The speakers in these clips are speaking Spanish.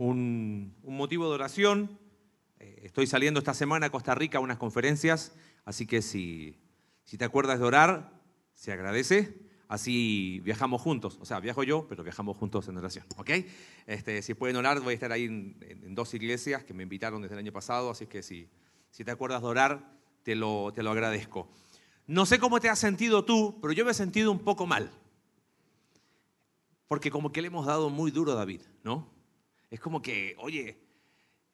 un, motivo de oración. Eh, estoy saliendo esta semana a Costa Rica a unas conferencias, así que si, si te acuerdas de orar, se agradece. Así viajamos juntos, o sea, viajo yo, pero viajamos juntos en oración, ¿ok? Este, si pueden orar, voy a estar ahí en, dos iglesias que me invitaron desde el año pasado, así que si, si te acuerdas de orar, te lo, te lo agradezco. No sé cómo te has sentido tú, pero yo me he sentido un poco mal. Porque como que le hemos dado muy duro a David, ¿no? Es como que, oye,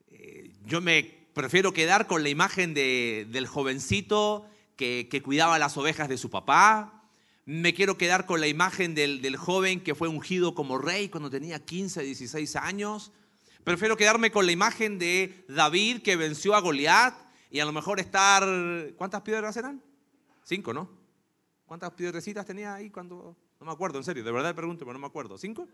eh, yo me prefiero quedar con la imagen del jovencito que, cuidaba las ovejas de su papá. Me quiero quedar con la imagen del, del joven que fue ungido como rey cuando tenía 15, 16 años. Prefiero quedarme con la imagen de David que venció a Goliat y a lo mejor estar... ¿Cuántas piedras eran? Cinco, ¿no? ¿Cuántas piedrecitas tenía ahí cuando.? No me acuerdo, en serio, de verdad pregunto, pero no me acuerdo. ¿Cinco?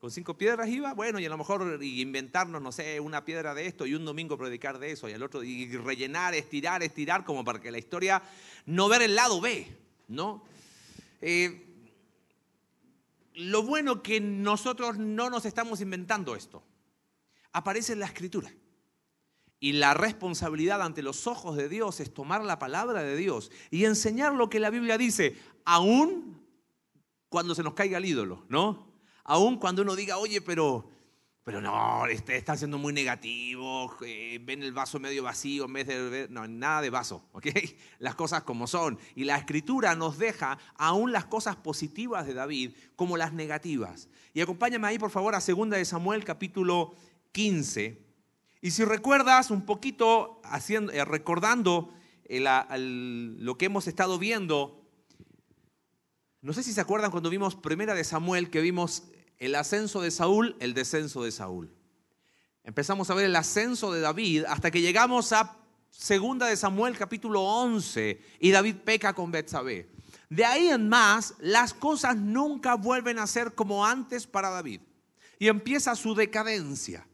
Con cinco piedras iba, bueno, y a lo mejor inventarnos, no sé, una piedra de esto y un domingo predicar de eso y al otro, y rellenar, estirar, estirar, como para que la historia no ver el lado B, ¿no? Eh, lo bueno que nosotros no nos estamos inventando esto. Aparece en la escritura. Y la responsabilidad ante los ojos de Dios es tomar la palabra de Dios y enseñar lo que la Biblia dice, aún cuando se nos caiga el ídolo, ¿no? Aún cuando uno diga, oye, pero, pero no, este está siendo muy negativo, eh, ven el vaso medio vacío en vez de no, nada de vaso, ¿ok? Las cosas como son. Y la escritura nos deja aún las cosas positivas de David como las negativas. Y acompáñame ahí, por favor, a 2 de Samuel, capítulo 15 y si recuerdas un poquito, haciendo, eh, recordando lo que hemos estado viendo, no sé si se acuerdan cuando vimos Primera de Samuel, que vimos el ascenso de Saúl, el descenso de Saúl. Empezamos a ver el ascenso de David hasta que llegamos a Segunda de Samuel capítulo 11 y David peca con Betsabé. De ahí en más, las cosas nunca vuelven a ser como antes para David y empieza su decadencia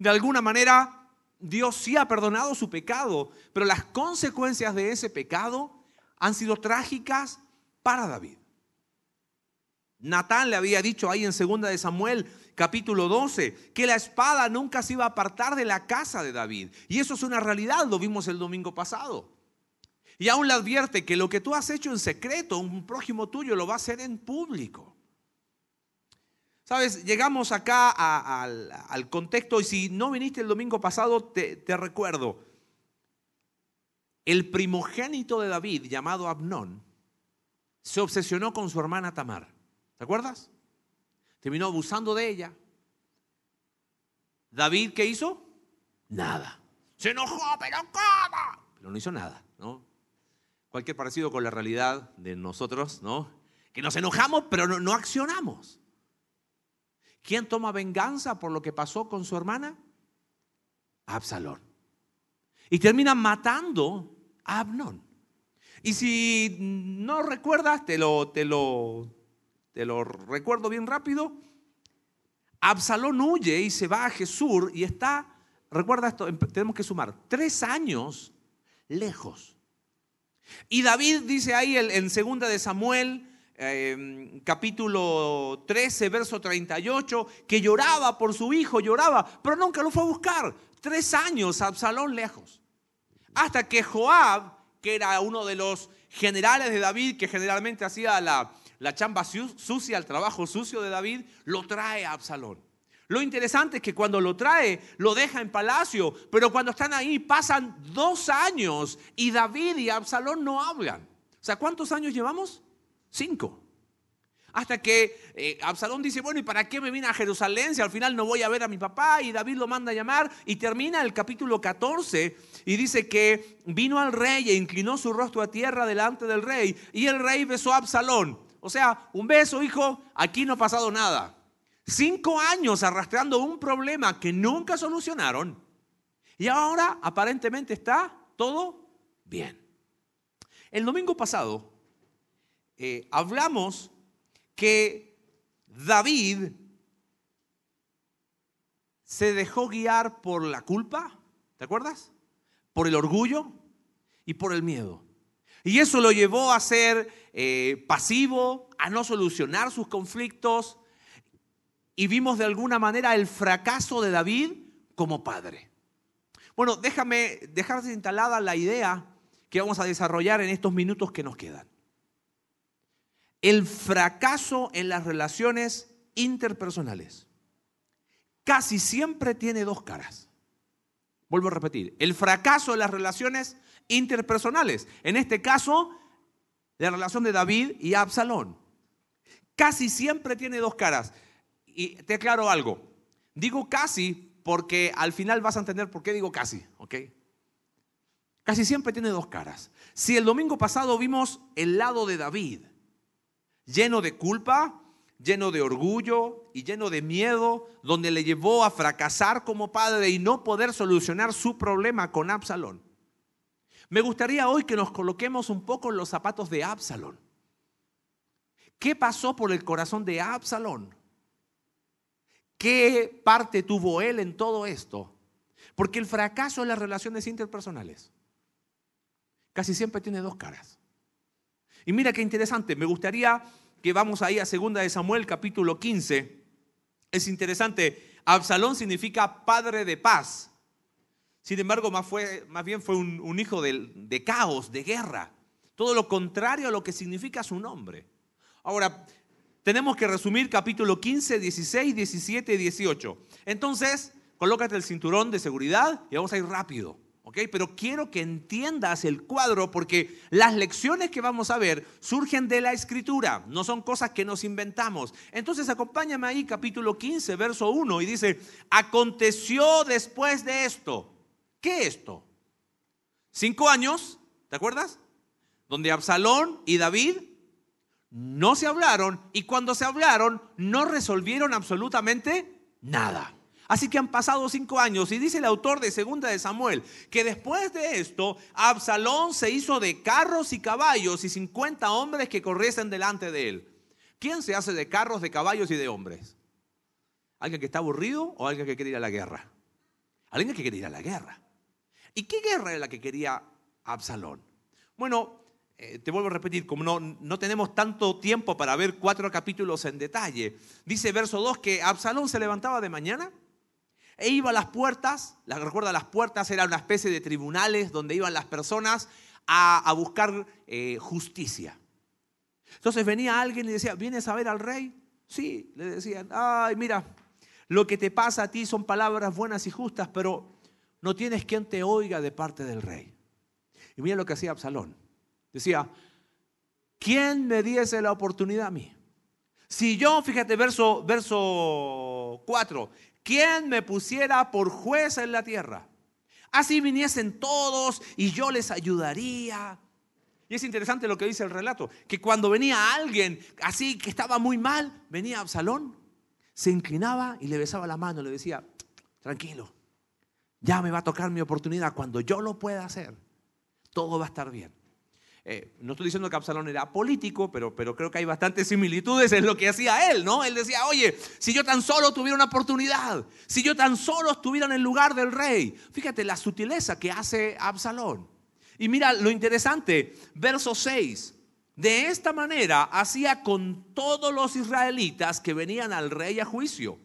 de alguna manera Dios sí ha perdonado su pecado, pero las consecuencias de ese pecado han sido trágicas para David. Natán le había dicho ahí en 2 de Samuel capítulo 12 que la espada nunca se iba a apartar de la casa de David. Y eso es una realidad, lo vimos el domingo pasado. Y aún le advierte que lo que tú has hecho en secreto, un prójimo tuyo lo va a hacer en público. Sabes, llegamos acá al, contexto y si no viniste el domingo pasado, te, te recuerdo. El primogénito de David, llamado Abnón, se obsesionó con su hermana Tamar. ¿Te acuerdas? Terminó abusando de ella. David, ¿qué hizo? Nada. Se enojó, pero ¿cómo? Pero no hizo nada, ¿no? Cualquier parecido con la realidad de nosotros, ¿no? Que nos enojamos, pero no, no accionamos. ¿Quién toma venganza por lo que pasó con su hermana? Absalón. Y termina matando a Abnón. Y si no recuerdas, te lo, te lo, te lo recuerdo bien rápido. Absalón huye y se va a Jesús y está, recuerda esto, em, tenemos que sumar, tres años lejos. Y David dice ahí en segunda de Samuel Em, capítulo 13, verso 38, que lloraba por su hijo, lloraba, pero nunca lo fue a buscar. Tres años Absalón lejos. Hasta que Joab, que era uno de los generales de David, que generalmente hacía la, la chamba sucia, el trabajo sucio de David, lo trae a Absalón. Lo interesante es que cuando lo trae, lo deja en palacio, pero cuando están ahí pasan dos años y David y Absalón no hablan. O sea, ¿cuántos años llevamos? Cinco. Hasta que eh, Absalón dice, bueno, ¿y para qué me vine a Jerusalén si al final no voy a ver a mi papá? Y David lo manda a llamar y termina el capítulo 14 y dice que vino al rey e inclinó su rostro a tierra delante del rey y el rey besó a Absalón. O sea, un beso, hijo, aquí no ha pasado nada. Cinco años arrastrando un problema que nunca solucionaron y ahora aparentemente está todo bien. El domingo pasado eh, hablamos que David se dejó guiar por la culpa, ¿te acuerdas? Por el orgullo y por el miedo. Y eso lo llevó a ser eh, pasivo, a no solucionar sus conflictos. y vimos de alguna manera el fracaso de David como padre. Bueno, déjame dejar instalada la idea que vamos a desarrollar en estos minutos que nos quedan. El fracaso en las relaciones interpersonales casi siempre tiene dos caras. Vuelvo a repetir, el fracaso en las relaciones interpersonales, en este caso, la relación de David y Absalón, casi siempre tiene dos caras. Y te aclaro algo, digo casi porque al final vas a entender por qué digo casi, ¿ok? Casi siempre tiene dos caras. Si el domingo pasado vimos el lado de David, lleno de culpa, lleno de orgullo y lleno de miedo, donde le llevó a fracasar como padre y no poder solucionar su problema con Absalón. Me gustaría hoy que nos coloquemos un poco en los zapatos de Absalón. ¿Qué pasó por el corazón de Absalón? ¿Qué parte tuvo él en todo esto? Porque el fracaso en las relaciones interpersonales casi siempre tiene dos caras. Y mira qué interesante, me gustaría que vamos ahí a 2 de Samuel capítulo 15. Es interesante, Absalón significa padre de paz. Sin embargo, más, fue, más bien fue un, hijo de, de caos, de guerra. Todo lo contrario a lo que significa su nombre. Ahora, tenemos que resumir capítulo 15, 16, 17 y 18. Entonces, colócate el cinturón de seguridad y vamos a ir rápido. Pero quiero que entiendas el cuadro porque las lecciones que vamos a ver surgen de la escritura, no son cosas que nos inventamos. Entonces acompáñame ahí capítulo 15, verso 1 y dice, aconteció después de esto. ¿Qué esto? Cinco años, ¿te acuerdas? Donde Absalón y David no se hablaron y cuando se hablaron no resolvieron absolutamente nada. Así que han pasado cinco años y dice el autor de Segunda de Samuel que después de esto Absalón se hizo de carros y caballos y 50 hombres que corriesen delante de él. ¿Quién se hace de carros, de caballos y de hombres? ¿Alguien que está aburrido o alguien que quiere ir a la guerra? Alguien que quiere ir a la guerra. ¿Y qué guerra es la que quería Absalón? Bueno, eh, te vuelvo a repetir, como no, no tenemos tanto tiempo para ver cuatro capítulos en detalle, dice verso 2 que Absalón se levantaba de mañana e iba a las puertas, recuerda, las puertas eran una especie de tribunales donde iban las personas a, buscar eh, justicia. Entonces venía alguien y decía, ¿vienes a ver al rey? Sí, le decían, ay, mira, lo que te pasa a ti son palabras buenas y justas, pero no tienes quien te oiga de parte del rey. Y mira lo que hacía Absalón. Decía, ¿quién me diese la oportunidad a mí? Si yo, fíjate, verso, verso 4, ¿quién me pusiera por juez en la tierra? Así viniesen todos y yo les ayudaría. Y es interesante lo que dice el relato, que cuando venía alguien así que estaba muy mal, venía Absalón, se inclinaba y le besaba la mano, le decía, tranquilo, ya me va a tocar mi oportunidad, cuando yo lo pueda hacer, todo va a estar bien. Eh, no estoy diciendo que Absalón era político, pero, pero creo que hay bastantes similitudes en lo que hacía él, ¿no? Él decía, oye, si yo tan solo tuviera una oportunidad, si yo tan solo estuviera en el lugar del rey, fíjate la sutileza que hace Absalón. Y mira lo interesante, verso 6. De esta manera hacía con todos los israelitas que venían al rey a juicio.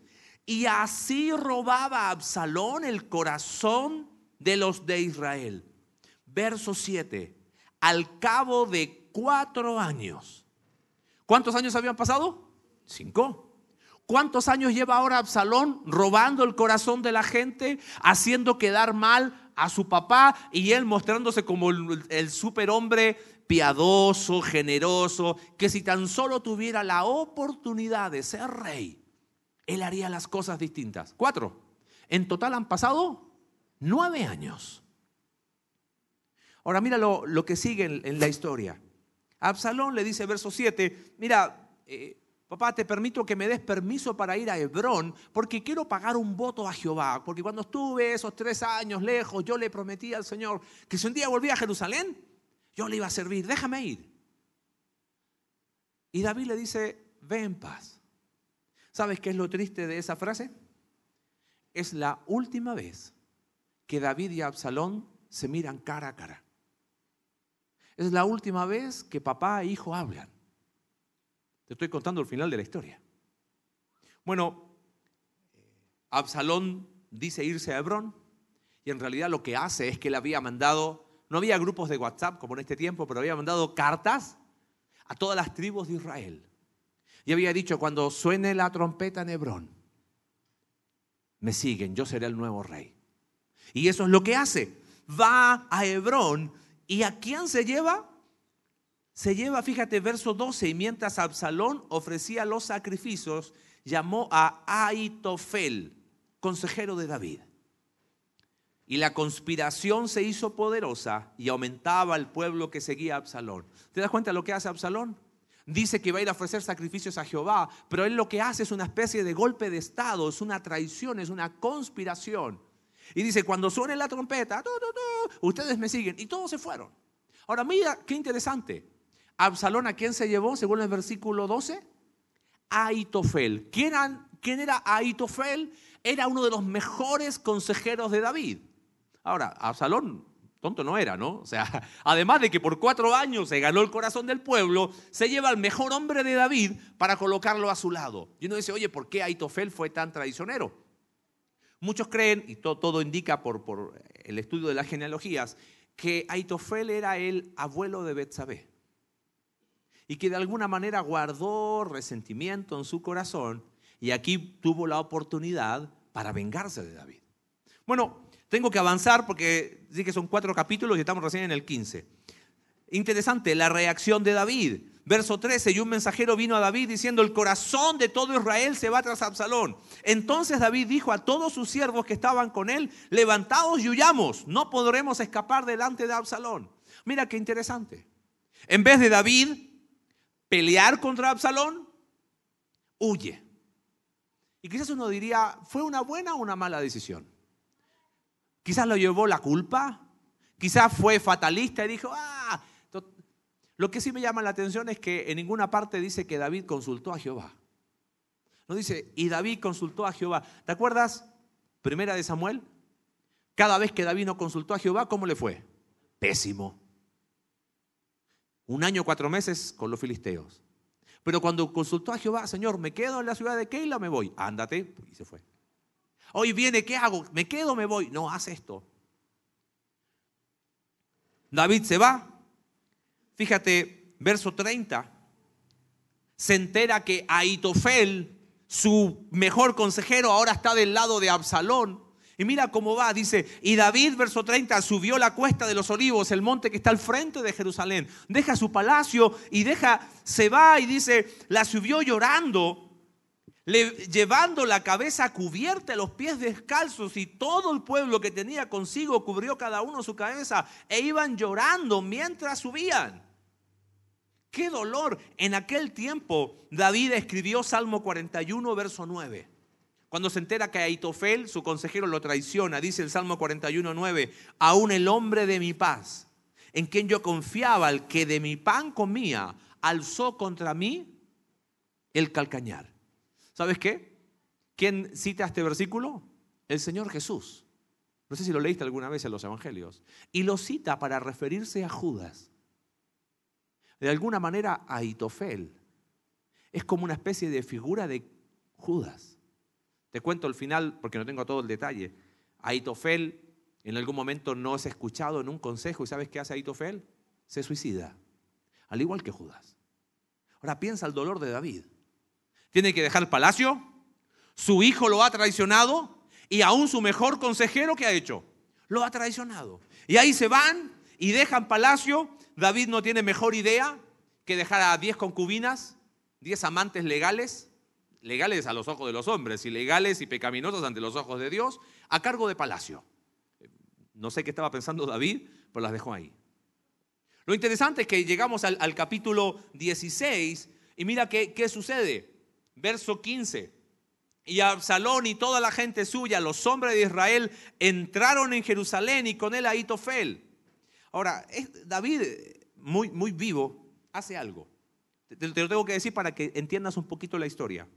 Y así robaba Absalón el corazón de los de Israel. Verso 7 al cabo de cuatro años. ¿Cuántos años habían pasado? Cinco. ¿Cuántos años lleva ahora Absalón robando el corazón de la gente, haciendo quedar mal a su papá y él mostrándose como el, superhombre piadoso, generoso, que si tan solo tuviera la oportunidad de ser rey, él haría las cosas distintas? Cuatro. En total han pasado nueve años. Ahora mira lo, que sigue en, la historia. Absalón le dice, verso 7, mira, eh, papá, te permito que me des permiso para ir a Hebrón porque quiero pagar un voto a Jehová. Porque cuando estuve esos tres años lejos, yo le prometí al Señor que si un día volvía a Jerusalén, yo le iba a servir, déjame ir. Y David le dice, ve en paz. ¿Sabes qué es lo triste de esa frase? Es la última vez que David y Absalón se miran cara a cara. Es la última vez que papá e hijo hablan. Te estoy contando el final de la historia. Bueno, Absalón dice irse a Hebrón y en realidad lo que hace es que él había mandado, no había grupos de WhatsApp como en este tiempo, pero había mandado cartas a todas las tribus de Israel. Y había dicho, cuando suene la trompeta en Hebrón, me siguen, yo seré el nuevo rey. Y eso es lo que hace. Va a Hebrón y ¿a quién se lleva? Se lleva, fíjate, verso 12, y mientras Absalón ofrecía los sacrificios, llamó a Aitofel, consejero de David. Y la conspiración se hizo poderosa y aumentaba el pueblo que seguía a Absalón. ¿Te das cuenta de lo que hace Absalón? Dice que va a ir a ofrecer sacrificios a Jehová, pero él lo que hace es una especie de golpe de Estado, es una traición, es una conspiración. Y dice, cuando suene la trompeta, ustedes me siguen. Y todos se fueron. Ahora mira, qué interesante. Absalón, ¿a quién se llevó según el versículo 12? Aitofel. ¿Quién, ¿Quién era Aitofel? Era uno de los mejores consejeros de David. Ahora, Absalón, tonto no era, ¿no? O sea, además de que por cuatro años se ganó el corazón del pueblo, se lleva al mejor hombre de David para colocarlo a su lado. Y uno dice, oye, ¿por qué Aitofel fue tan traicionero? Muchos creen, y todo, indica por, por, el estudio de las genealogías, que Aitofel era el abuelo de Betsabé. Y que de alguna manera guardó resentimiento en su corazón y aquí tuvo la oportunidad para vengarse de David. Bueno, tengo que avanzar porque sí que son cuatro capítulos y estamos recién en el 15. Interesante la reacción de David. Verso 13, y un mensajero vino a David diciendo, el corazón de todo Israel se va tras Absalón. Entonces David dijo a todos sus siervos que estaban con él, levantaos y huyamos, no podremos escapar delante de Absalón. Mira qué interesante. En vez de David pelear contra Absalón, huye. Y quizás uno diría, ¿fue una buena o una mala decisión? Quizás lo llevó la culpa, quizás fue fatalista y dijo, ah, lo que sí me llama la atención es que en ninguna parte dice que David consultó a Jehová. No dice, y David consultó a Jehová. ¿Te acuerdas? Primera de Samuel. Cada vez que David no consultó a Jehová, ¿cómo le fue? Pésimo. Un año, cuatro meses con los filisteos. Pero cuando consultó a Jehová, Señor, ¿me quedo en la ciudad de Keila me voy? Ándate. Y se fue. Hoy viene, ¿qué hago? ¿Me quedo o me voy? No, haz esto. David se va. Fíjate, verso 30. Se entera que Aitofel, su mejor consejero, ahora está del lado de Absalón. Y mira cómo va, dice, y David, verso 30, subió la cuesta de los olivos, el monte que está al frente de Jerusalén. Deja su palacio y deja, se va y dice, la subió llorando, llevando la cabeza cubierta, los pies descalzos y todo el pueblo que tenía consigo cubrió cada uno su cabeza e iban llorando mientras subían. Qué dolor. En aquel tiempo David escribió Salmo 41, verso 9. Cuando se entera que Aitofel, su consejero, lo traiciona, dice el Salmo 41.9, aún el hombre de mi paz, en quien yo confiaba, el que de mi pan comía, alzó contra mí el calcañar. ¿Sabes qué? ¿Quién cita este versículo? El Señor Jesús. No sé si lo leíste alguna vez en los Evangelios. Y lo cita para referirse a Judas. De alguna manera, Aitofel es como una especie de figura de Judas. Te cuento el final porque no tengo todo el detalle. Aitofel en algún momento no es escuchado en un consejo y ¿sabes qué hace Aitofel? Se suicida, al igual que Judas. Ahora piensa el dolor de David. Tiene que dejar el palacio, su hijo lo ha traicionado y aún su mejor consejero que ha hecho, lo ha traicionado. Y ahí se van y dejan palacio. David no tiene mejor idea que dejar a 10 concubinas, 10 amantes legales legales a los ojos de los hombres, ilegales y pecaminosos ante los ojos de Dios, a cargo de palacio. No sé qué estaba pensando David, pero las dejó ahí. Lo interesante es que llegamos al, capítulo 16 y mira qué, qué sucede. Verso 15. Y Absalón y toda la gente suya, los hombres de Israel, entraron en Jerusalén y con él a Itofel. Ahora, David, muy, muy vivo, hace algo. te lo tengo que decir para que entiendas un poquito la historia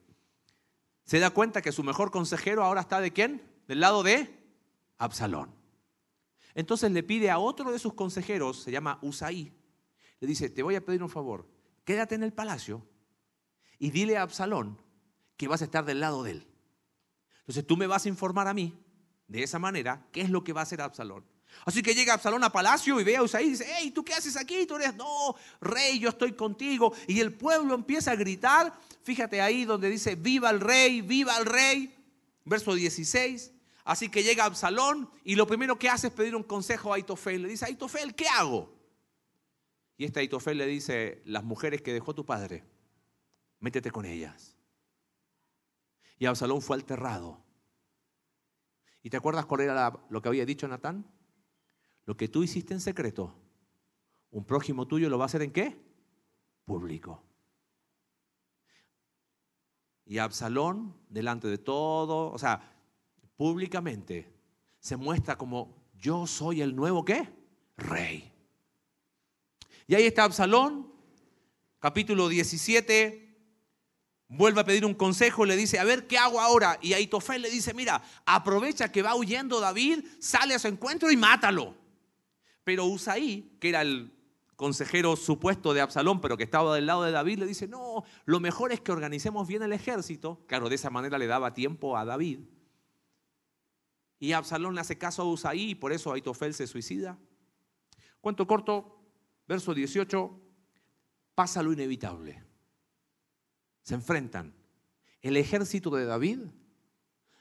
se da cuenta que su mejor consejero ahora está de quién? Del lado de Absalón. Entonces le pide a otro de sus consejeros, se llama Usaí, le dice, te voy a pedir un favor, quédate en el palacio y dile a Absalón que vas a estar del lado de él. Entonces tú me vas a informar a mí, de esa manera, qué es lo que va a hacer Absalón. Así que llega Absalón a palacio y ve a Usaí y dice, hey, ¿tú qué haces aquí? Tú eres, no, rey, yo estoy contigo. Y el pueblo empieza a gritar, fíjate ahí donde dice, viva el rey, viva el rey. Verso 16. Así que llega Absalón y lo primero que hace es pedir un consejo a Aitofel. Le dice, Aitofel, ¿qué hago? Y este Aitofel le dice, las mujeres que dejó tu padre, métete con ellas. Y Absalón fue alterrado. ¿Y te acuerdas cuál era lo que había dicho Natán? Lo que tú hiciste en secreto, un prójimo tuyo lo va a hacer en qué? Público. Y Absalón, delante de todo, o sea, públicamente, se muestra como yo soy el nuevo qué? Rey. Y ahí está Absalón, capítulo 17, vuelve a pedir un consejo, le dice, a ver, ¿qué hago ahora? Y Aitofel le dice, mira, aprovecha que va huyendo David, sale a su encuentro y mátalo. Pero Usaí, que era el consejero supuesto de Absalón, pero que estaba del lado de David, le dice, no, lo mejor es que organicemos bien el ejército. Claro, de esa manera le daba tiempo a David. Y Absalón le hace caso a Usaí y por eso Aitofel se suicida. Cuento corto, verso 18, pasa lo inevitable. Se enfrentan el ejército de David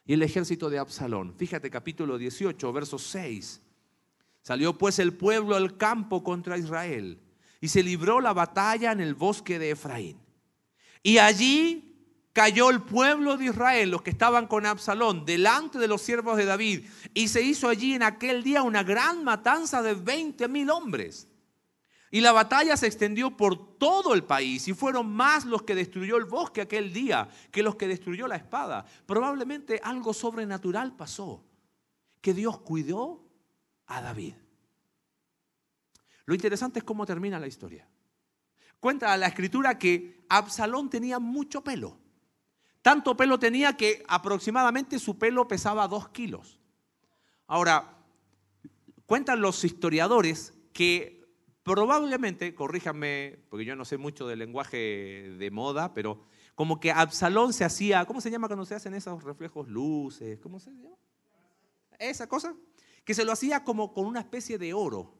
y el ejército de Absalón. Fíjate capítulo 18, verso 6. Salió pues el pueblo al campo contra Israel y se libró la batalla en el bosque de Efraín. Y allí cayó el pueblo de Israel, los que estaban con Absalón, delante de los siervos de David. Y se hizo allí en aquel día una gran matanza de 20 mil hombres. Y la batalla se extendió por todo el país y fueron más los que destruyó el bosque aquel día que los que destruyó la espada. Probablemente algo sobrenatural pasó, que Dios cuidó a David. Lo interesante es cómo termina la historia. Cuenta la escritura que Absalón tenía mucho pelo. Tanto pelo tenía que aproximadamente su pelo pesaba dos kilos. Ahora, cuentan los historiadores que probablemente, corríjanme, porque yo no sé mucho del lenguaje de moda, pero como que Absalón se hacía, ¿cómo se llama cuando se hacen esos reflejos luces? ¿Cómo se llama? Esa cosa que se lo hacía como con una especie de oro.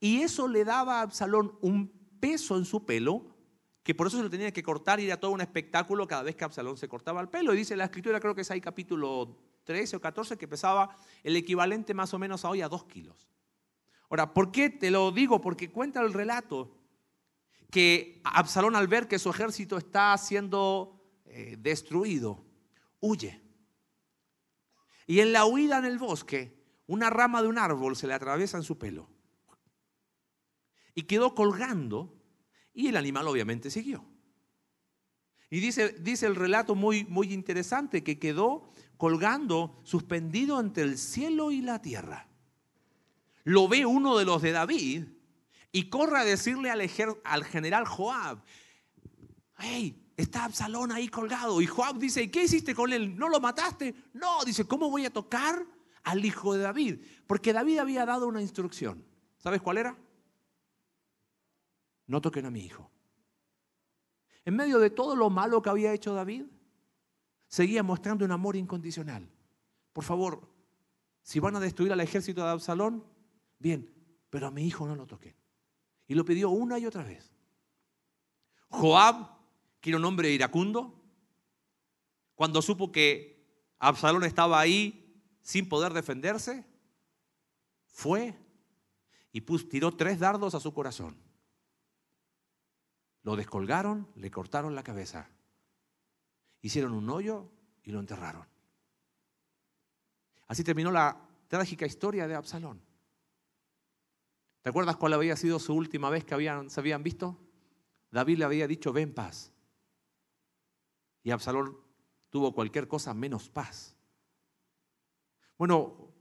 Y eso le daba a Absalón un peso en su pelo, que por eso se lo tenía que cortar y era todo un espectáculo cada vez que Absalón se cortaba el pelo. Y dice la escritura, creo que es ahí capítulo 13 o 14, que pesaba el equivalente más o menos a hoy a dos kilos. Ahora, ¿por qué te lo digo? Porque cuenta el relato que Absalón al ver que su ejército está siendo eh, destruido, huye. Y en la huida en el bosque, una rama de un árbol se le atraviesa en su pelo. Y quedó colgando y el animal obviamente siguió. Y dice, dice el relato muy, muy interesante que quedó colgando, suspendido entre el cielo y la tierra. Lo ve uno de los de David y corre a decirle al, al general Joab, hey, está Absalón ahí colgado. Y Joab dice, ¿y qué hiciste con él? ¿No lo mataste? No, dice, ¿cómo voy a tocar al hijo de David, porque David había dado una instrucción. ¿Sabes cuál era? No toquen a mi hijo. En medio de todo lo malo que había hecho David, seguía mostrando un amor incondicional. Por favor, si van a destruir al ejército de Absalón, bien, pero a mi hijo no lo toquen. Y lo pidió una y otra vez. Joab, que era un hombre iracundo, cuando supo que Absalón estaba ahí sin poder defenderse, fue y tiró tres dardos a su corazón. Lo descolgaron, le cortaron la cabeza, hicieron un hoyo y lo enterraron. Así terminó la trágica historia de Absalón. ¿Te acuerdas cuál había sido su última vez que habían, se habían visto? David le había dicho, ven paz. Y Absalón tuvo cualquier cosa menos paz. Bueno,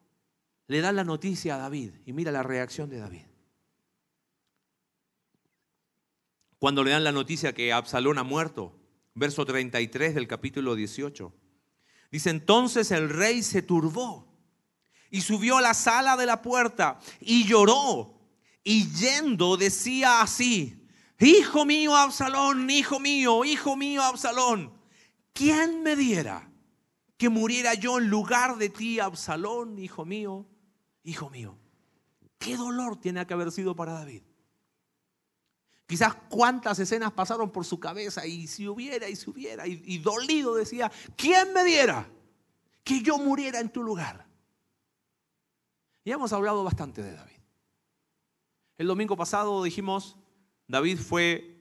le dan la noticia a David y mira la reacción de David. Cuando le dan la noticia que Absalón ha muerto, verso 33 del capítulo 18, dice entonces el rey se turbó y subió a la sala de la puerta y lloró y yendo decía así, hijo mío Absalón, hijo mío, hijo mío Absalón, ¿quién me diera? que muriera yo en lugar de ti, Absalón, hijo mío, hijo mío. ¿Qué dolor tiene que haber sido para David? Quizás cuántas escenas pasaron por su cabeza y si hubiera y si hubiera y, y dolido decía, ¿quién me diera que yo muriera en tu lugar? Y hemos hablado bastante de David. El domingo pasado dijimos, David fue,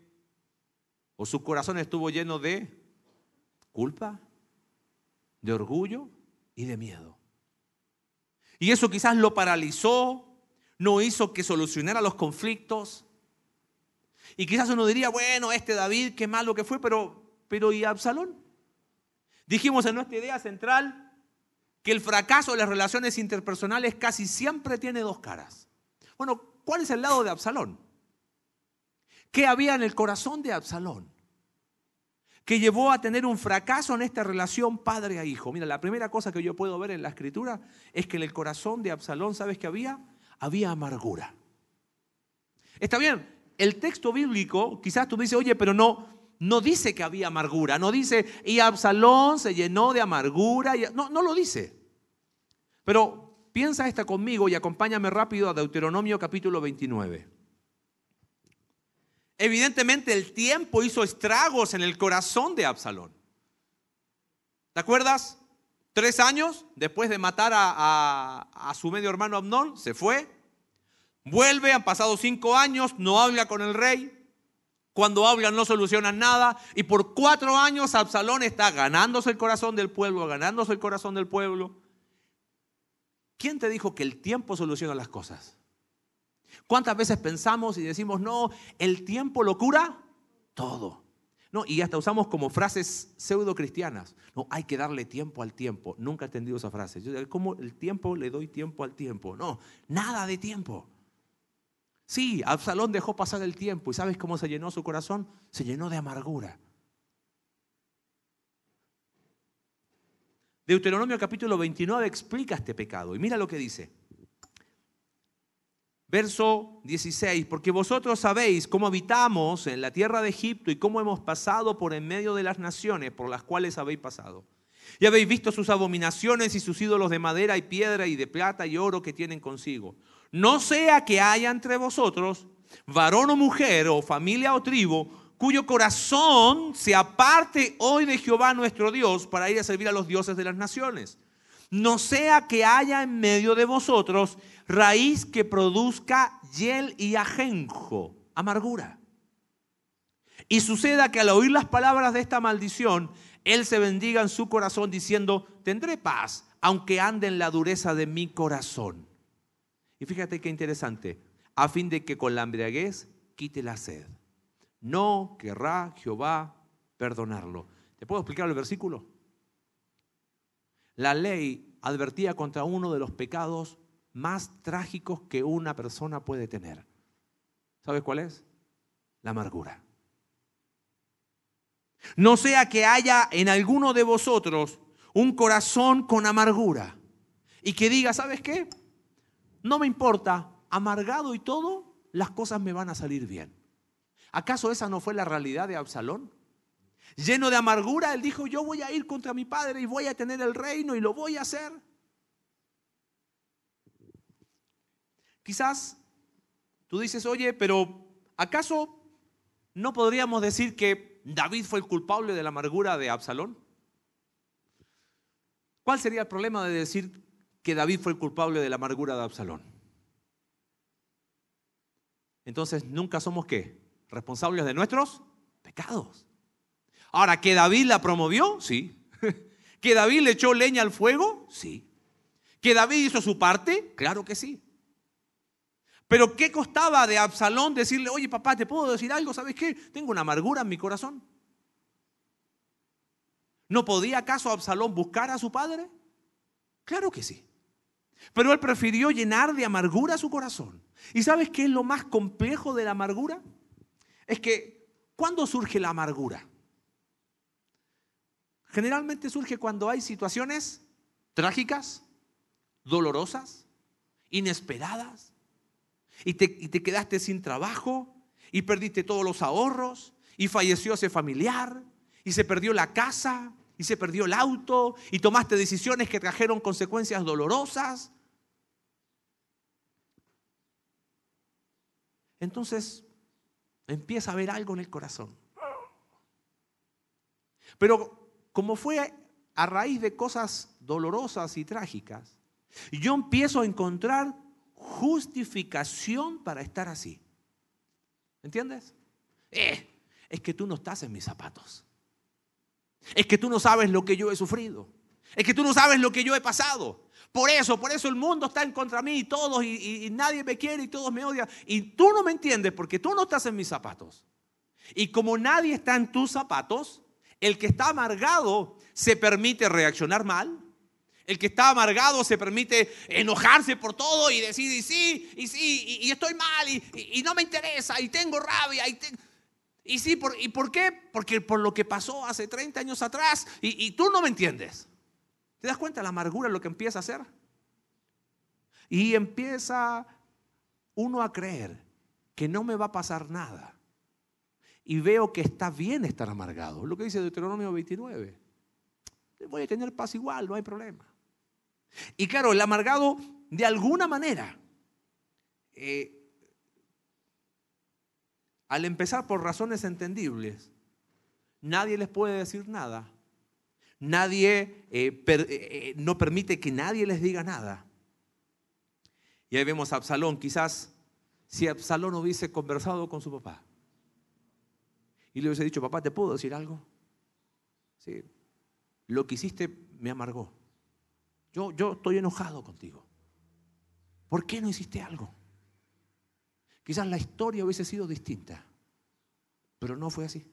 o su corazón estuvo lleno de culpa, de orgullo y de miedo. Y eso quizás lo paralizó, no hizo que solucionara los conflictos. Y quizás uno diría, bueno, este David, qué malo que fue, pero, pero ¿y Absalón? Dijimos en nuestra idea central que el fracaso de las relaciones interpersonales casi siempre tiene dos caras. Bueno, ¿cuál es el lado de Absalón? ¿Qué había en el corazón de Absalón? Que llevó a tener un fracaso en esta relación padre a hijo. Mira, la primera cosa que yo puedo ver en la escritura es que en el corazón de Absalón, ¿sabes qué había? Había amargura. Está bien, el texto bíblico, quizás tú dices, oye, pero no, no dice que había amargura, no dice, y Absalón se llenó de amargura. No, no lo dice. Pero piensa esta conmigo y acompáñame rápido a Deuteronomio capítulo 29. Evidentemente el tiempo hizo estragos en el corazón de Absalón. ¿Te acuerdas? Tres años después de matar a, su medio hermano Abnón, se fue. Vuelve, han pasado cinco años, no habla con el rey. Cuando hablan no solucionan nada. Y por cuatro años Absalón está ganándose el corazón del pueblo, ganándose el corazón del pueblo. ¿Quién te dijo que el tiempo soluciona las cosas? ¿Cuántas veces pensamos y decimos, no, el tiempo lo cura todo? No, y hasta usamos como frases pseudo cristianas. No, hay que darle tiempo al tiempo. Nunca he entendido esa frase. Yo, ¿Cómo el tiempo le doy tiempo al tiempo? No, nada de tiempo. Sí, Absalón dejó pasar el tiempo y ¿sabes cómo se llenó su corazón? Se llenó de amargura. Deuteronomio capítulo 29 explica este pecado y mira lo que dice. Verso 16, porque vosotros sabéis cómo habitamos en la tierra de Egipto y cómo hemos pasado por en medio de las naciones por las cuales habéis pasado. Y habéis visto sus abominaciones y sus ídolos de madera y piedra y de plata y oro que tienen consigo. No sea que haya entre vosotros varón o mujer o familia o tribu cuyo corazón se aparte hoy de Jehová nuestro Dios para ir a servir a los dioses de las naciones. No sea que haya en medio de vosotros raíz que produzca hiel y ajenjo, amargura. Y suceda que al oír las palabras de esta maldición, él se bendiga en su corazón diciendo, tendré paz, aunque ande en la dureza de mi corazón. Y fíjate qué interesante, a fin de que con la embriaguez quite la sed. No querrá Jehová perdonarlo. ¿Te puedo explicar el versículo? La ley advertía contra uno de los pecados más trágicos que una persona puede tener. ¿Sabes cuál es? La amargura. No sea que haya en alguno de vosotros un corazón con amargura y que diga, ¿sabes qué? No me importa, amargado y todo, las cosas me van a salir bien. ¿Acaso esa no fue la realidad de Absalón? Lleno de amargura, él dijo, yo voy a ir contra mi padre y voy a tener el reino y lo voy a hacer. Quizás tú dices, oye, pero ¿acaso no podríamos decir que David fue el culpable de la amargura de Absalón? ¿Cuál sería el problema de decir que David fue el culpable de la amargura de Absalón? Entonces, ¿nunca somos qué? Responsables de nuestros pecados. Ahora, ¿que David la promovió? Sí. ¿Que David le echó leña al fuego? Sí. ¿Que David hizo su parte? Claro que sí. Pero ¿qué costaba de Absalón decirle, oye papá, ¿te puedo decir algo? ¿Sabes qué? Tengo una amargura en mi corazón. ¿No podía acaso Absalón buscar a su padre? Claro que sí. Pero él prefirió llenar de amargura su corazón. ¿Y sabes qué es lo más complejo de la amargura? Es que, ¿cuándo surge la amargura? Generalmente surge cuando hay situaciones trágicas, dolorosas, inesperadas, y te, quedaste sin trabajo y perdiste todos los ahorros y falleció ese familiar y se perdió la casa y se perdió el auto y tomaste decisiones que trajeron consecuencias dolorosas. Entonces empieza a ver algo en el corazón. Pero como fue a raíz de cosas dolorosas y trágicas, yo empiezo a encontrar justificación para estar así. ¿Entiendes? Eh, es que tú no estás en mis zapatos. Es que tú no sabes lo que yo he sufrido. Es que tú no sabes lo que yo he pasado. Por eso, por eso el mundo está en contra mí y todos, y, nadie me quiere y todos me odian. Y tú no me entiendes porque tú no estás en mis zapatos. Y como nadie está en tus zapatos, el que está amargado se permite reaccionar mal. El que está amargado se permite enojarse por todo y decir, y sí, y sí, y, estoy mal, y, no me interesa, y tengo rabia, y, y sí, por, ¿y por qué? Porque por lo que pasó hace 30 años atrás, y, tú no me entiendes. ¿Te das cuenta la amargura lo que empieza a hacer? Y empieza uno a creer que no me va a pasar nada. Y veo que está bien estar amargado. Lo que dice Deuteronomio 29. Voy a tener paz igual, no hay problema. Y claro, el amargado, de alguna manera, eh, al empezar por razones entendibles, nadie les puede decir nada. Nadie eh, eh, no permite que nadie les diga nada. Y ahí vemos a Absalón, quizás si Absalón hubiese conversado con su papá y le hubiese dicho, papá, ¿te puedo decir algo? Sí, lo que hiciste me amargó. Yo, yo estoy enojado contigo. ¿Por qué no hiciste algo? Quizás la historia hubiese sido distinta, pero no fue así.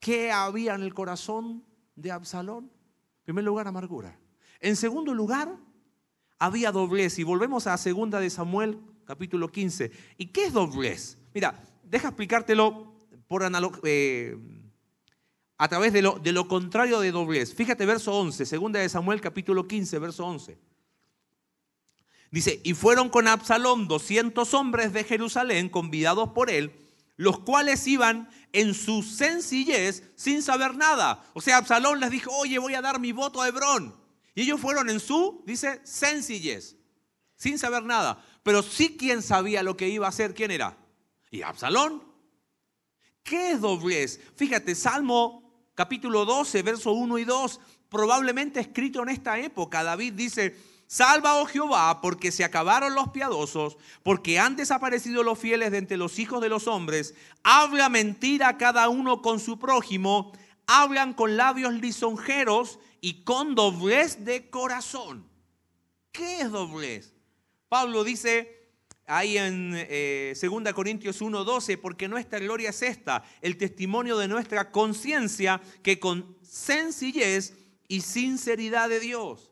¿Qué había en el corazón de Absalón? En primer lugar, amargura. En segundo lugar, había doblez. Y volvemos a segunda de Samuel, capítulo 15. ¿Y qué es doblez? Mira, deja explicártelo por eh, a través de lo, de lo contrario de doblez. Fíjate verso 11, segunda de Samuel capítulo 15, verso 11. Dice, y fueron con Absalón 200 hombres de Jerusalén convidados por él, los cuales iban en su sencillez sin saber nada. O sea, Absalón les dijo, oye, voy a dar mi voto a Hebrón. Y ellos fueron en su, dice, sencillez, sin saber nada. Pero sí quien sabía lo que iba a hacer, ¿quién era? Y Absalón. ¿Qué es doblez? Fíjate, Salmo capítulo 12, verso 1 y 2, probablemente escrito en esta época. David dice, Salva, oh Jehová, porque se acabaron los piadosos, porque han desaparecido los fieles de entre los hijos de los hombres. Habla mentira cada uno con su prójimo, hablan con labios lisonjeros y con doblez de corazón. ¿Qué es doblez? Pablo dice, Ahí en 2 eh, Corintios 1:12, porque nuestra gloria es esta, el testimonio de nuestra conciencia que con sencillez y sinceridad de Dios.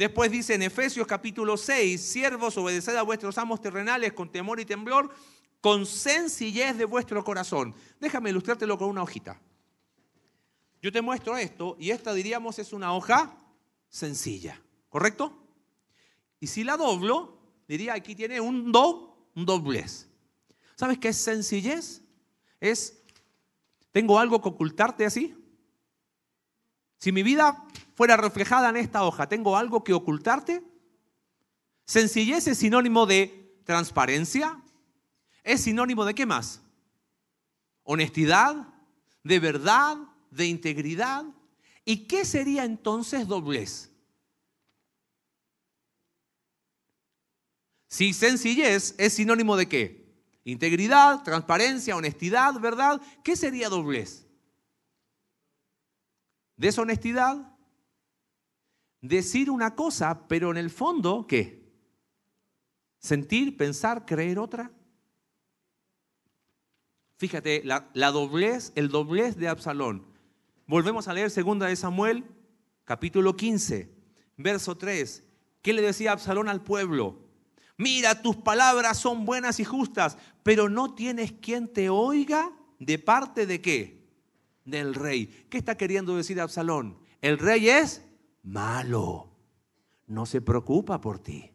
Después dice en Efesios capítulo 6, siervos, obedeced a vuestros amos terrenales con temor y temblor, con sencillez de vuestro corazón. Déjame ilustrártelo con una hojita. Yo te muestro esto y esta diríamos es una hoja sencilla, ¿correcto? Y si la doblo, diría, aquí tiene un do, un doblez. ¿Sabes qué es sencillez? Es, tengo algo que ocultarte así. Si mi vida fuera reflejada en esta hoja, ¿tengo algo que ocultarte? Sencillez es sinónimo de transparencia. ¿Es sinónimo de qué más? Honestidad, de verdad, de integridad. ¿Y qué sería entonces doblez? Si sencillez es sinónimo de qué? Integridad, transparencia, honestidad, ¿verdad? ¿Qué sería doblez? Deshonestidad. Decir una cosa, pero en el fondo, ¿qué? Sentir, pensar, creer otra. Fíjate, la, doblez, el doblez de Absalón. Volvemos a leer segunda de Samuel, capítulo 15, verso 3. ¿Qué le decía Absalón al pueblo? Mira, tus palabras son buenas y justas, pero no tienes quien te oiga de parte de qué? Del rey. ¿Qué está queriendo decir Absalón? El rey es malo. No se preocupa por ti.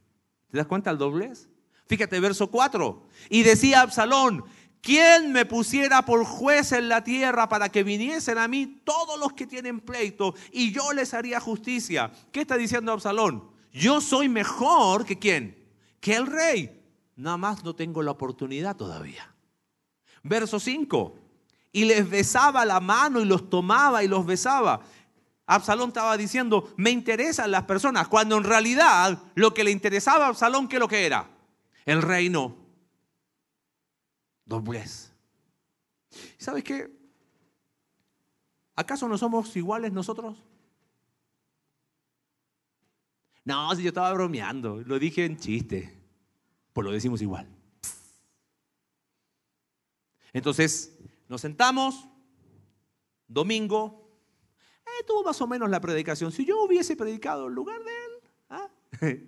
¿Te das cuenta el doblez? Fíjate, verso 4. Y decía Absalón, ¿Quién me pusiera por juez en la tierra para que viniesen a mí todos los que tienen pleito y yo les haría justicia? ¿Qué está diciendo Absalón? Yo soy mejor que quién? Que el rey. Nada más no tengo la oportunidad todavía. Verso 5. Y les besaba la mano y los tomaba y los besaba. Absalón estaba diciendo, me interesan las personas, cuando en realidad lo que le interesaba a Absalón, ¿qué lo que era? El reino doblez. ¿Sabes qué? ¿Acaso no somos iguales nosotros? No, si yo estaba bromeando, lo dije en chiste, pues lo decimos igual. Entonces, nos sentamos, domingo, eh, tuvo más o menos la predicación. Si yo hubiese predicado en lugar de él, ¿ah?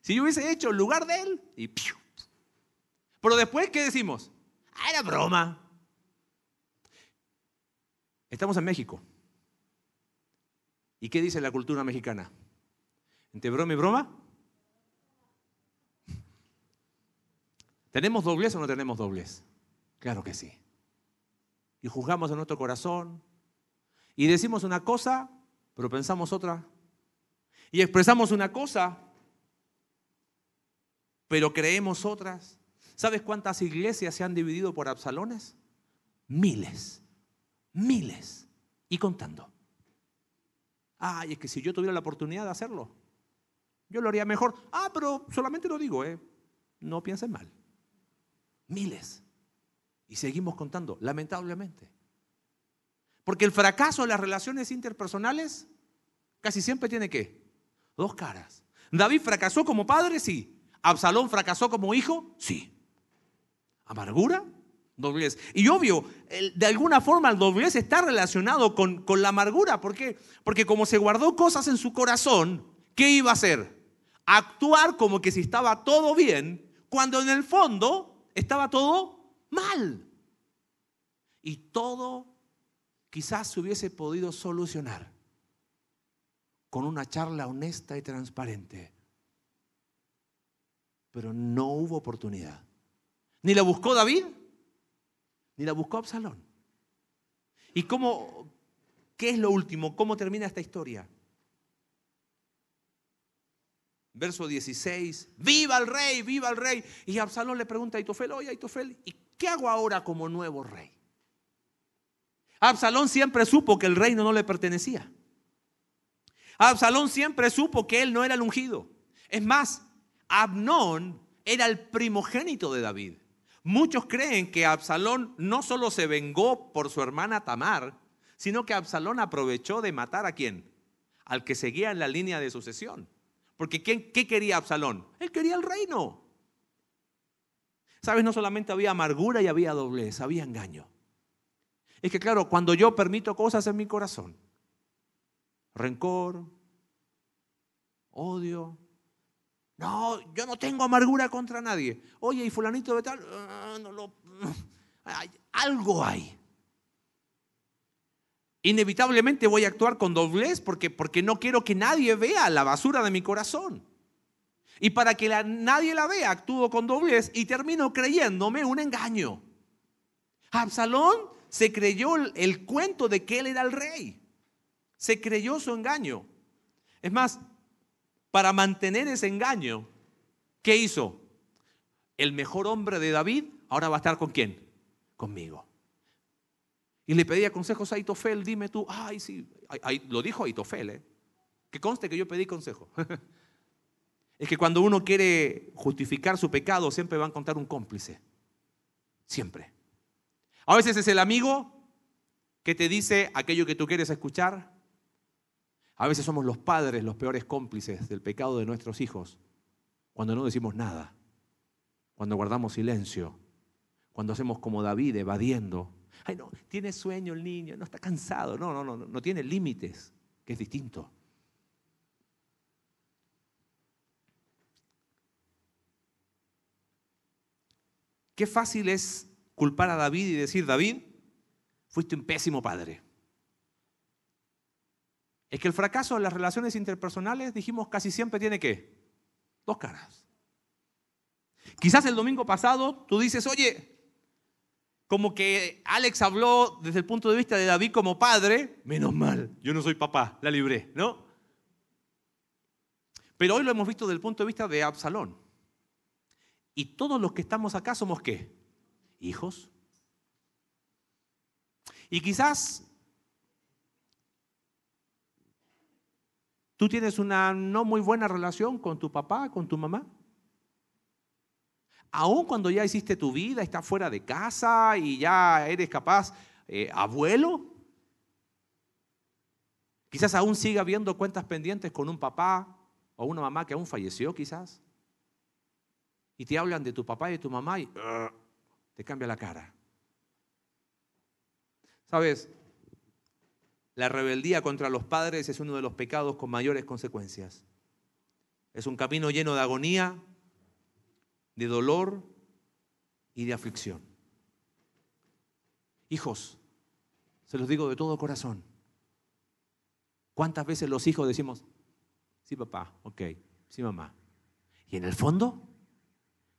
si yo hubiese hecho en lugar de él, y Pero después, ¿qué decimos? Ah, era broma. Estamos en México. ¿Y qué dice la cultura mexicana? ¿Entre broma y broma? ¿Tenemos doblez o no tenemos doblez? Claro que sí. Y juzgamos en nuestro corazón. Y decimos una cosa, pero pensamos otra. Y expresamos una cosa, pero creemos otras. ¿Sabes cuántas iglesias se han dividido por Absalones? Miles, miles y contando. Ay, es que si yo tuviera la oportunidad de hacerlo, yo lo haría mejor. Ah, pero solamente lo digo, ¿eh? No piensen mal. Miles. Y seguimos contando, lamentablemente. Porque el fracaso de las relaciones interpersonales casi siempre tiene qué? Dos caras. David fracasó como padre, sí. Absalón fracasó como hijo, sí. ¿Amargura? Doblez. Y obvio, de alguna forma el doblez está relacionado con, con la amargura. ¿Por qué? Porque como se guardó cosas en su corazón, ¿qué iba a hacer? Actuar como que si estaba todo bien, cuando en el fondo estaba todo mal. Y todo quizás se hubiese podido solucionar con una charla honesta y transparente. Pero no hubo oportunidad. Ni la buscó David, ni la buscó Absalón. ¿Y cómo, qué es lo último? ¿Cómo termina esta historia? Verso 16, viva el rey, viva el rey. Y Absalón le pregunta a Aitofel, oye Aitofel, ¿y qué hago ahora como nuevo rey? Absalón siempre supo que el reino no le pertenecía. Absalón siempre supo que él no era el ungido. Es más, Abnón era el primogénito de David. Muchos creen que Absalón no solo se vengó por su hermana Tamar, sino que Absalón aprovechó de matar a quién? Al que seguía en la línea de sucesión. Porque ¿qué quería Absalón? Él quería el reino. ¿Sabes? No solamente había amargura y había doblez, había engaño. Es que claro, cuando yo permito cosas en mi corazón, rencor, odio, no, yo no tengo amargura contra nadie. Oye, y fulanito de tal, ah, no lo, algo hay. Inevitablemente voy a actuar con doblez porque, porque no quiero que nadie vea la basura de mi corazón. Y para que nadie la vea, actúo con doblez y termino creyéndome un engaño. Absalón se creyó el cuento de que él era el rey. Se creyó su engaño. Es más, para mantener ese engaño, ¿qué hizo? El mejor hombre de David ahora va a estar con quién? Conmigo. Y le pedía consejos a Aitofel, dime tú, ay, sí, lo dijo Aitofel, ¿eh? que conste que yo pedí consejo. es que cuando uno quiere justificar su pecado, siempre va a encontrar un cómplice. Siempre. A veces es el amigo que te dice aquello que tú quieres escuchar. A veces somos los padres los peores cómplices del pecado de nuestros hijos cuando no decimos nada, cuando guardamos silencio, cuando hacemos como David evadiendo. Ay, no, tiene sueño el niño, no está cansado. No, no, no, no tiene límites, que es distinto. Qué fácil es culpar a David y decir, David, fuiste un pésimo padre. Es que el fracaso de las relaciones interpersonales, dijimos, casi siempre tiene qué? Dos caras. Quizás el domingo pasado tú dices, oye, como que Alex habló desde el punto de vista de David como padre, menos mal, yo no soy papá, la libré, ¿no? Pero hoy lo hemos visto desde el punto de vista de Absalón. Y todos los que estamos acá somos qué? Hijos. Y quizás tú tienes una no muy buena relación con tu papá, con tu mamá. Aún cuando ya hiciste tu vida, estás fuera de casa y ya eres capaz, eh, abuelo. Quizás aún siga habiendo cuentas pendientes con un papá o una mamá que aún falleció quizás. Y te hablan de tu papá y de tu mamá y te cambia la cara. Sabes, la rebeldía contra los padres es uno de los pecados con mayores consecuencias. Es un camino lleno de agonía, de dolor y de aflicción. Hijos, se los digo de todo corazón. ¿Cuántas veces los hijos decimos, sí papá, ok, sí mamá? Y en el fondo,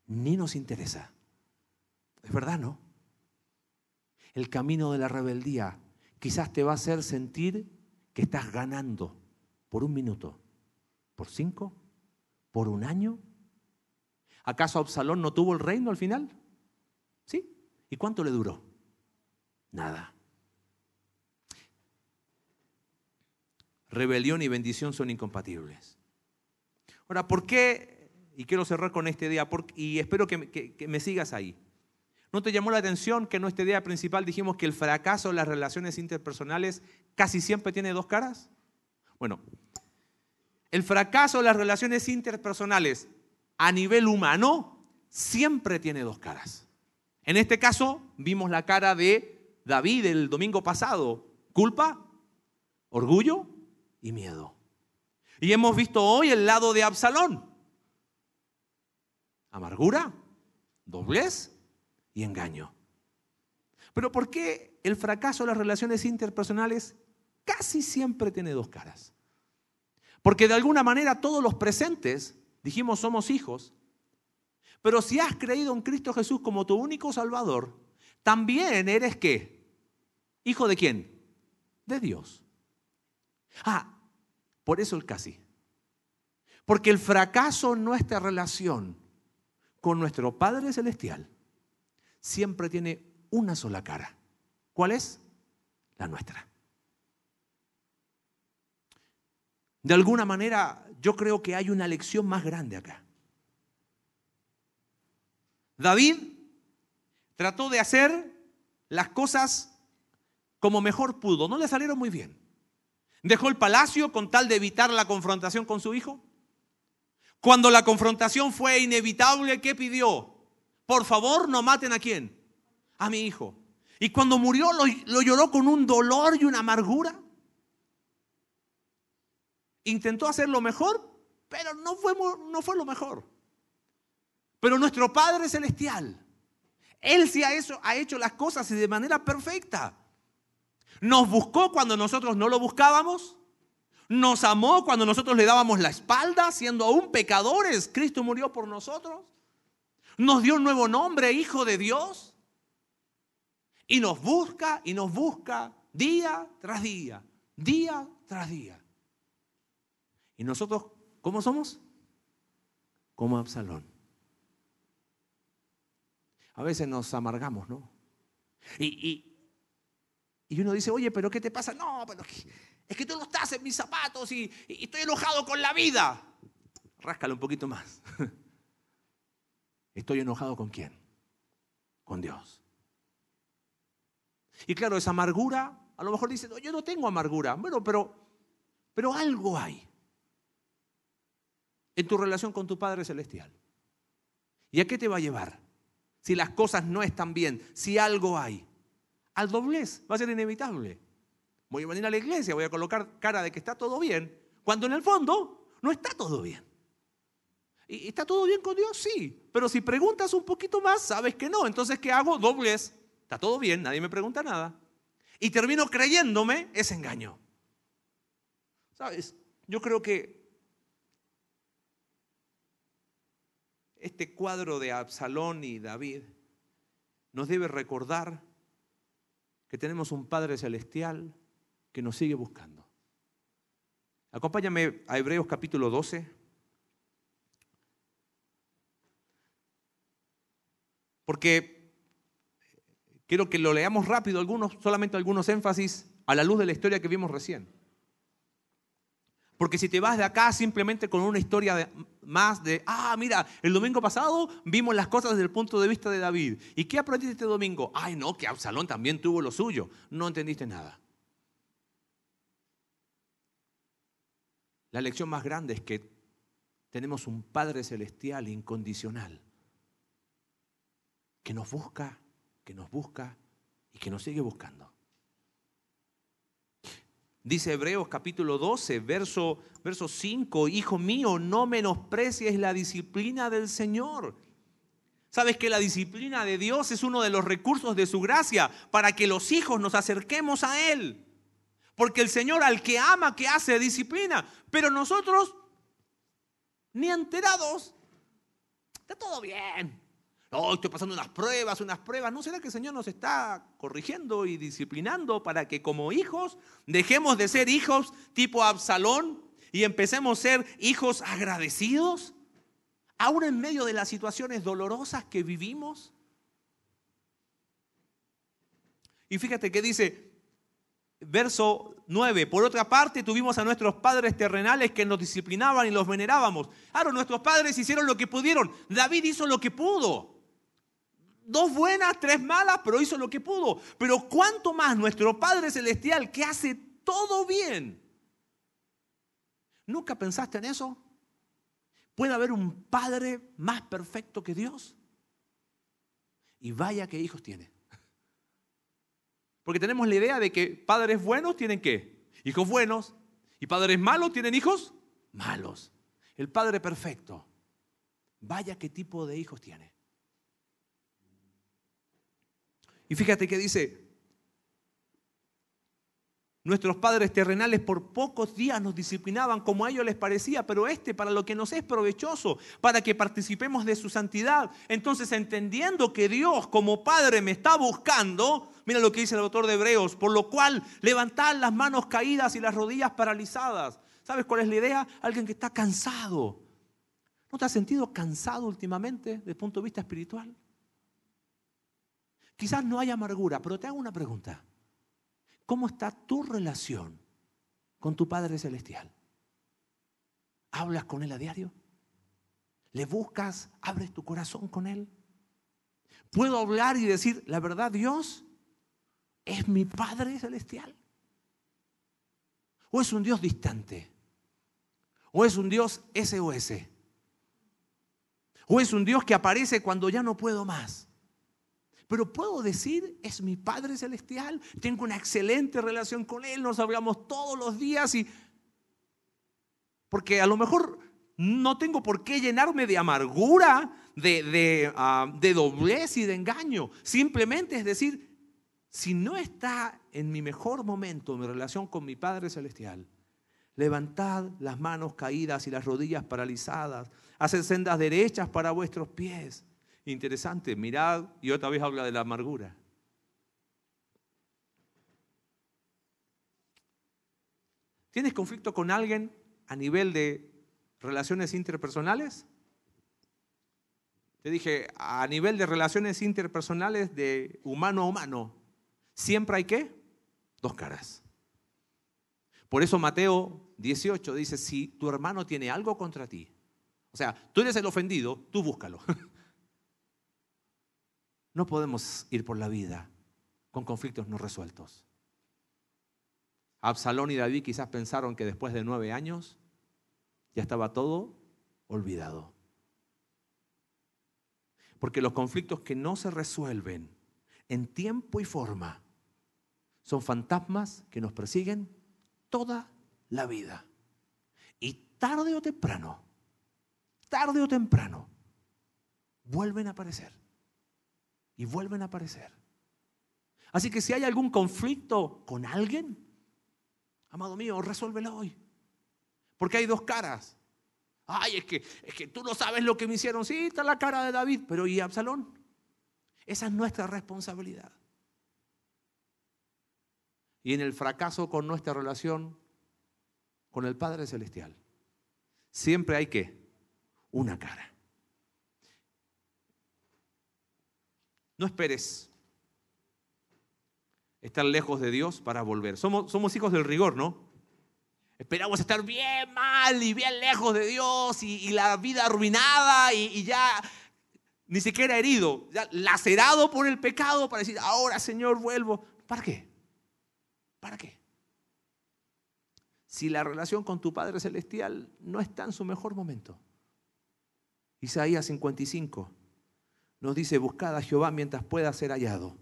ni nos interesa. Es verdad, ¿no? El camino de la rebeldía quizás te va a hacer sentir que estás ganando por un minuto, por cinco, por un año ¿Acaso Absalón no tuvo el reino al final? ¿Sí? ¿Y cuánto le duró? Nada. Rebelión y bendición son incompatibles. Ahora, ¿por qué? Y quiero cerrar con este día, y espero que, me sigas ahí. ¿No te llamó la atención que en nuestra idea principal dijimos que el fracaso en las relaciones interpersonales casi siempre tiene dos caras? Bueno, el fracaso en las relaciones interpersonales a nivel humano siempre tiene dos caras. En este caso vimos la cara de David el domingo pasado. Culpa, orgullo y miedo. Y hemos visto hoy el lado de Absalón. Amargura, doblez y engaño. Pero ¿por qué el fracaso de las relaciones interpersonales casi siempre tiene dos caras? Porque de alguna manera todos los presentes Dijimos, somos hijos. Pero si has creído en Cristo Jesús como tu único Salvador, también eres qué? ¿Hijo de quién? De Dios. Ah, por eso el casi. Porque el fracaso en nuestra relación con nuestro Padre Celestial siempre tiene una sola cara. ¿Cuál es? La nuestra. De alguna manera, yo creo que hay una lección más grande acá. David trató de hacer las cosas como mejor pudo. No le salieron muy bien. Dejó el palacio con tal de evitar la confrontación con su hijo. Cuando la confrontación fue inevitable, ¿qué pidió? Por favor, no maten a quién? A mi hijo. Y cuando murió lo, lo lloró con un dolor y una amargura. Intentó hacer lo mejor, pero no fue, no fue lo mejor. Pero nuestro Padre Celestial, Él sí ha hecho las cosas de manera perfecta. Nos buscó cuando nosotros no lo buscábamos. Nos amó cuando nosotros le dábamos la espalda, siendo aún pecadores. Cristo murió por nosotros. Nos dio un nuevo nombre, Hijo de Dios. Y nos busca y nos busca día tras día, día tras día. Y nosotros ¿Cómo somos? Como Absalón. A veces nos amargamos, ¿no? Y, uno dice, oye, pero ¿qué te pasa? No, pero es que tú no estás en mis zapatos y, estoy enojado con la vida. Ráscalo un poquito más. ¿Estoy enojado con quién? Con Dios. Y claro, esa amargura, a lo mejor dice, yo no tengo amargura. Bueno, pero, pero algo hay en tu relación con tu Padre Celestial. ¿Y a qué te va a llevar? Si las cosas no están bien, si algo hay. Al doblez, va a ser inevitable. Voy a venir a la iglesia, voy a colocar cara de que está todo bien, cuando en el fondo no está todo bien. ¿Y está todo bien con Dios? Sí. Pero si preguntas un poquito más, sabes que no. Entonces, ¿qué hago? Doblez. Está todo bien, nadie me pregunta nada. Y termino creyéndome ese engaño. ¿Sabes? Yo creo que este cuadro de Absalón y David nos debe recordar que tenemos un Padre Celestial que nos sigue buscando. Acompáñame a Hebreos capítulo 12. Porque quiero que lo leamos rápido, solamente algunos énfasis a la luz de la historia que vimos recién. Porque si te vas de acá simplemente con una historia más de, ah, mira, el domingo pasado vimos las cosas desde el punto de vista de David. ¿Y qué aprendiste este domingo? Ay, no, que Absalón también tuvo lo suyo. No entendiste nada. La lección más grande es que tenemos un Padre Celestial incondicional que nos busca, que nos busca y que nos sigue buscando. Dice Hebreos capítulo 12, verso, verso 5, Hijo mío, no menosprecies la disciplina del Señor. Sabes que la disciplina de Dios es uno de los recursos de su gracia para que los hijos nos acerquemos a Él. Porque el Señor al que ama, que hace disciplina. Pero nosotros, ni enterados, está todo bien. No, estoy pasando unas pruebas, unas pruebas. ¿No será que el Señor nos está corrigiendo y disciplinando para que como hijos dejemos de ser hijos tipo Absalón y empecemos a ser hijos agradecidos? Aún en medio de las situaciones dolorosas que vivimos. Y fíjate que dice, verso 9, por otra parte tuvimos a nuestros padres terrenales que nos disciplinaban y los venerábamos. Claro, nuestros padres hicieron lo que pudieron. David hizo lo que pudo dos buenas, tres malas, pero hizo lo que pudo. Pero cuánto más nuestro Padre Celestial que hace todo bien. ¿Nunca pensaste en eso? ¿Puede haber un Padre más perfecto que Dios? Y vaya que hijos tiene. Porque tenemos la idea de que padres buenos tienen qué? Hijos buenos. Y padres malos tienen hijos malos. El Padre perfecto. Vaya qué tipo de hijos tiene. Y fíjate que dice, nuestros padres terrenales por pocos días nos disciplinaban como a ellos les parecía, pero este para lo que nos es provechoso, para que participemos de su santidad. Entonces, entendiendo que Dios como Padre me está buscando, mira lo que dice el autor de Hebreos, por lo cual levantad las manos caídas y las rodillas paralizadas. ¿Sabes cuál es la idea? Alguien que está cansado. ¿No te has sentido cansado últimamente desde el punto de vista espiritual? Quizás no hay amargura, pero te hago una pregunta. ¿Cómo está tu relación con tu Padre Celestial? ¿Hablas con Él a diario? ¿Le buscas? ¿Abres tu corazón con Él? ¿Puedo hablar y decir, la verdad, Dios es mi Padre Celestial? ¿O es un Dios distante? ¿O es un Dios SOS? ¿O es un Dios que aparece cuando ya no puedo más? Pero puedo decir, es mi Padre Celestial, tengo una excelente relación con Él, nos hablamos todos los días y... Porque a lo mejor no tengo por qué llenarme de amargura, de, de, ah, de doblez y de engaño. Simplemente es decir, si no está en mi mejor momento mi relación con mi Padre Celestial, levantad las manos caídas y las rodillas paralizadas, haced sendas derechas para vuestros pies Interesante, mirad, y otra vez habla de la amargura. ¿Tienes conflicto con alguien a nivel de relaciones interpersonales? Te dije, a nivel de relaciones interpersonales de humano a humano, siempre hay qué? Dos caras. Por eso Mateo 18 dice, si tu hermano tiene algo contra ti, o sea, tú eres el ofendido, tú búscalo. No podemos ir por la vida con conflictos no resueltos. Absalón y David quizás pensaron que después de nueve años ya estaba todo olvidado. Porque los conflictos que no se resuelven en tiempo y forma son fantasmas que nos persiguen toda la vida. Y tarde o temprano, tarde o temprano, vuelven a aparecer y vuelven a aparecer. Así que si hay algún conflicto con alguien, amado mío, resuélvelo hoy. Porque hay dos caras. Ay, es que, es que tú no sabes lo que me hicieron. Sí, está la cara de David, pero ¿y Absalón? Esa es nuestra responsabilidad. Y en el fracaso con nuestra relación con el Padre Celestial, siempre hay que una cara. No esperes estar lejos de Dios para volver. Somos, hijos del rigor, ¿no? Esperamos estar bien mal y bien lejos de Dios y, la vida arruinada y, ya ni siquiera herido, lacerado por el pecado para decir, ahora Señor vuelvo. ¿Para qué? ¿Para qué? Si la relación con tu Padre Celestial no está en su mejor momento. Isaías 55 nos dice, buscad a Jehová mientras pueda ser hallado.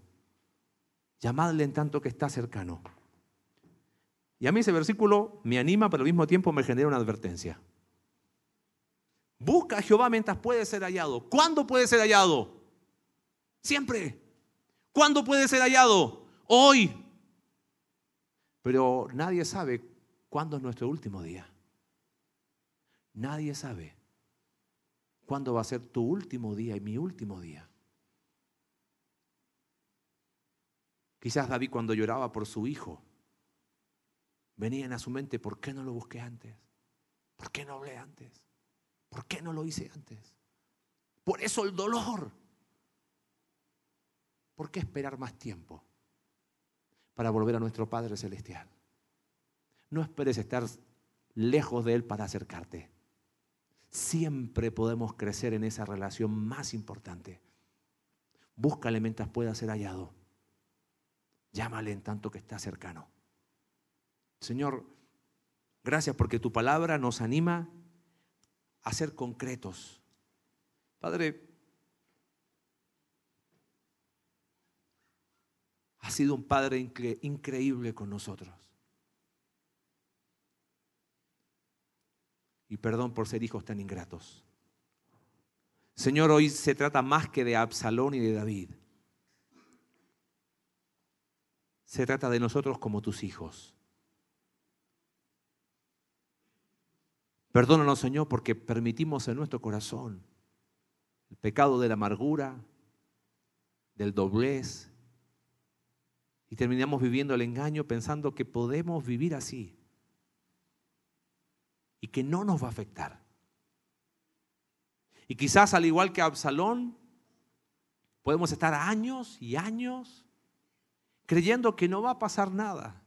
Llamadle en tanto que está cercano. Y a mí ese versículo me anima, pero al mismo tiempo me genera una advertencia. Busca a Jehová mientras puede ser hallado. ¿Cuándo puede ser hallado? Siempre. ¿Cuándo puede ser hallado? Hoy. Pero nadie sabe cuándo es nuestro último día. Nadie sabe cuándo va a ser tu último día y mi último día. Quizás David cuando lloraba por su hijo, venían a su mente, ¿por qué no lo busqué antes? ¿Por qué no hablé antes? ¿Por qué no lo hice antes? Por eso el dolor. ¿Por qué esperar más tiempo para volver a nuestro Padre Celestial? No esperes estar lejos de Él para acercarte. Siempre podemos crecer en esa relación más importante. Búscale mientras pueda ser hallado. Llámale en tanto que está cercano. Señor, gracias porque tu palabra nos anima a ser concretos. Padre, ha sido un Padre increíble con nosotros. Y perdón por ser hijos tan ingratos. Señor, hoy se trata más que de Absalón y de David. Se trata de nosotros como tus hijos. Perdónanos, Señor, porque permitimos en nuestro corazón el pecado de la amargura, del doblez, y terminamos viviendo el engaño pensando que podemos vivir así y que no nos va a afectar. Y quizás al igual que Absalón, podemos estar años y años creyendo que no va a pasar nada.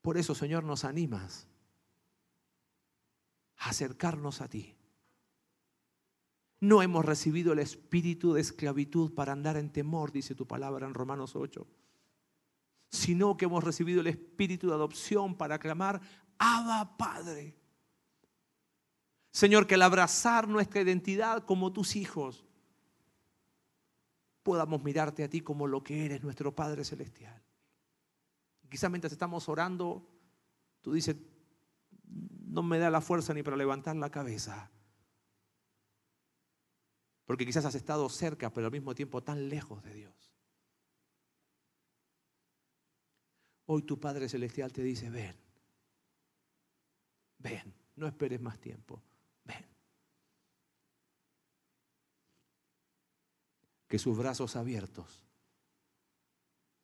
Por eso, Señor, nos animas a acercarnos a ti. No hemos recibido el espíritu de esclavitud para andar en temor, dice tu palabra en Romanos 8, sino que hemos recibido el espíritu de adopción para clamar, Abba Padre. Señor, que al abrazar nuestra identidad como tus hijos, podamos mirarte a ti como lo que eres, nuestro Padre Celestial. Quizás mientras estamos orando, tú dices, no me da la fuerza ni para levantar la cabeza. Porque quizás has estado cerca, pero al mismo tiempo tan lejos de Dios. Hoy tu Padre Celestial te dice, ven, ven, no esperes más tiempo, ven. Que sus brazos abiertos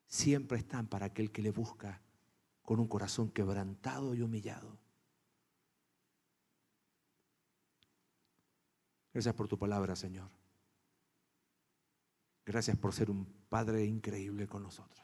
siempre están para aquel que le busca con un corazón quebrantado y humillado. Gracias por tu palabra, Señor. Gracias por ser un Padre increíble con nosotros.